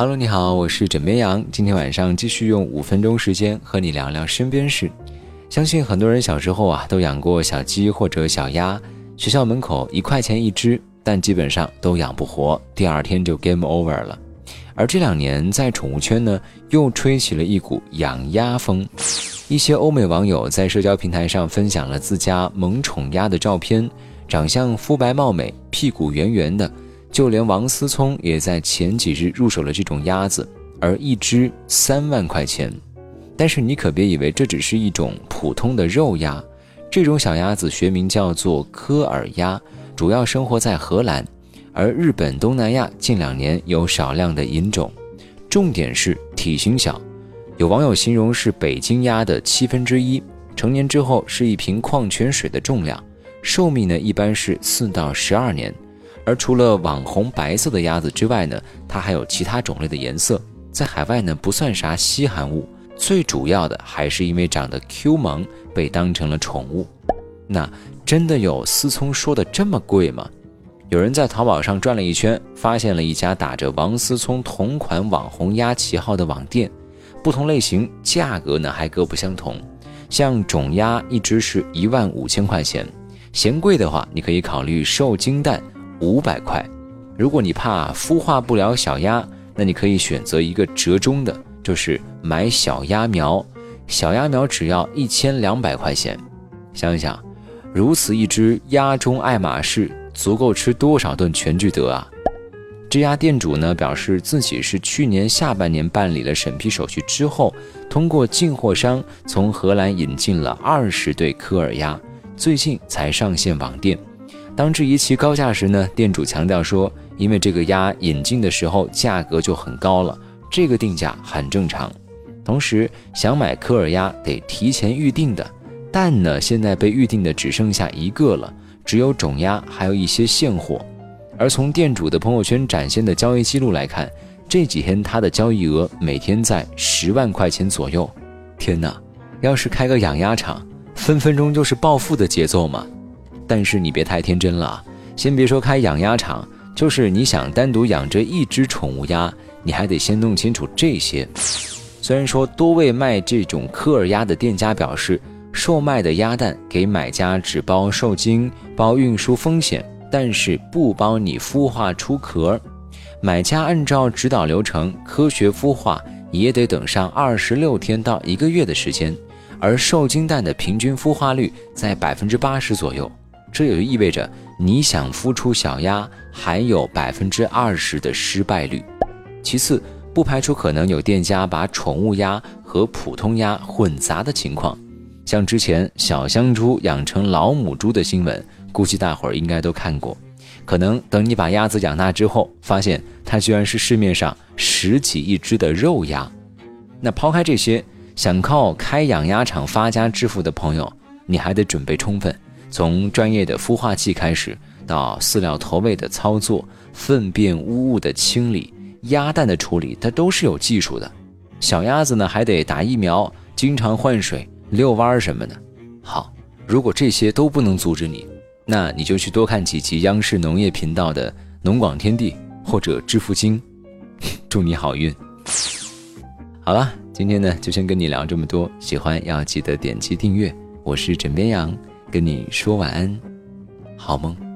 Hello，你好，我是枕边羊。今天晚上继续用五分钟时间和你聊聊身边事。相信很多人小时候啊都养过小鸡或者小鸭，学校门口一块钱一只，但基本上都养不活，第二天就 game over 了。而这两年在宠物圈呢，又吹起了一股养鸭风。一些欧美网友在社交平台上分享了自家萌宠鸭的照片，长相肤白貌美，屁股圆圆的。就连王思聪也在前几日入手了这种鸭子，而一只三万块钱。但是你可别以为这只是一种普通的肉鸭，这种小鸭子学名叫做科尔鸭，主要生活在荷兰。而日本、东南亚近两年有少量的引种，重点是体型小，有网友形容是北京鸭的七分之一，成年之后是一瓶矿泉水的重量，寿命呢一般是四到十二年。而除了网红白色的鸭子之外呢，它还有其他种类的颜色，在海外呢不算啥稀罕物，最主要的还是因为长得 Q 萌，被当成了宠物。那真的有思聪说的这么贵吗？有人在淘宝上转了一圈，发现了一家打着王思聪同款网红鸭旗号的网店，不同类型价格呢还各不相同。像种鸭一只是一万五千块钱，嫌贵的话，你可以考虑受精蛋五百块。如果你怕孵化不了小鸭，那你可以选择一个折中的，就是买小鸭苗，小鸭苗只要一千两百块钱。想一想，如此一只鸭中爱马仕。足够吃多少顿全聚德啊？这家店主呢表示自己是去年下半年办理了审批手续之后，通过进货商从荷兰引进了二十对科尔鸭，最近才上线网店。当质疑其高价时呢，店主强调说，因为这个鸭引进的时候价格就很高了，这个定价很正常。同时，想买科尔鸭得提前预定的，但呢，现在被预定的只剩下一个了。只有种鸭，还有一些现货。而从店主的朋友圈展现的交易记录来看，这几天他的交易额每天在十万块钱左右。天哪，要是开个养鸭场，分分钟就是暴富的节奏嘛！但是你别太天真了，先别说开养鸭场，就是你想单独养着一只宠物鸭，你还得先弄清楚这些。虽然说多位卖这种科尔鸭的店家表示。售卖的鸭蛋给买家只包受精、包运输风险，但是不包你孵化出壳。买家按照指导流程科学孵化，也得等上二十六天到一个月的时间。而受精蛋的平均孵化率在百分之八十左右，这也就意味着你想孵出小鸭，还有百分之二十的失败率。其次，不排除可能有店家把宠物鸭和普通鸭混杂的情况。像之前小香猪养成老母猪的新闻，估计大伙儿应该都看过。可能等你把鸭子养大之后，发现它居然是市面上十几亿只的肉鸭。那抛开这些，想靠开养鸭场发家致富的朋友，你还得准备充分。从专业的孵化器开始，到饲料投喂的操作、粪便污物的清理、鸭蛋的处理，它都是有技术的。小鸭子呢，还得打疫苗，经常换水。遛弯儿什么的，好。如果这些都不能阻止你，那你就去多看几集央视农业频道的《农广天地》或者《致富经》，祝你好运。好了，今天呢就先跟你聊这么多，喜欢要记得点击订阅。我是枕边羊，跟你说晚安，好梦。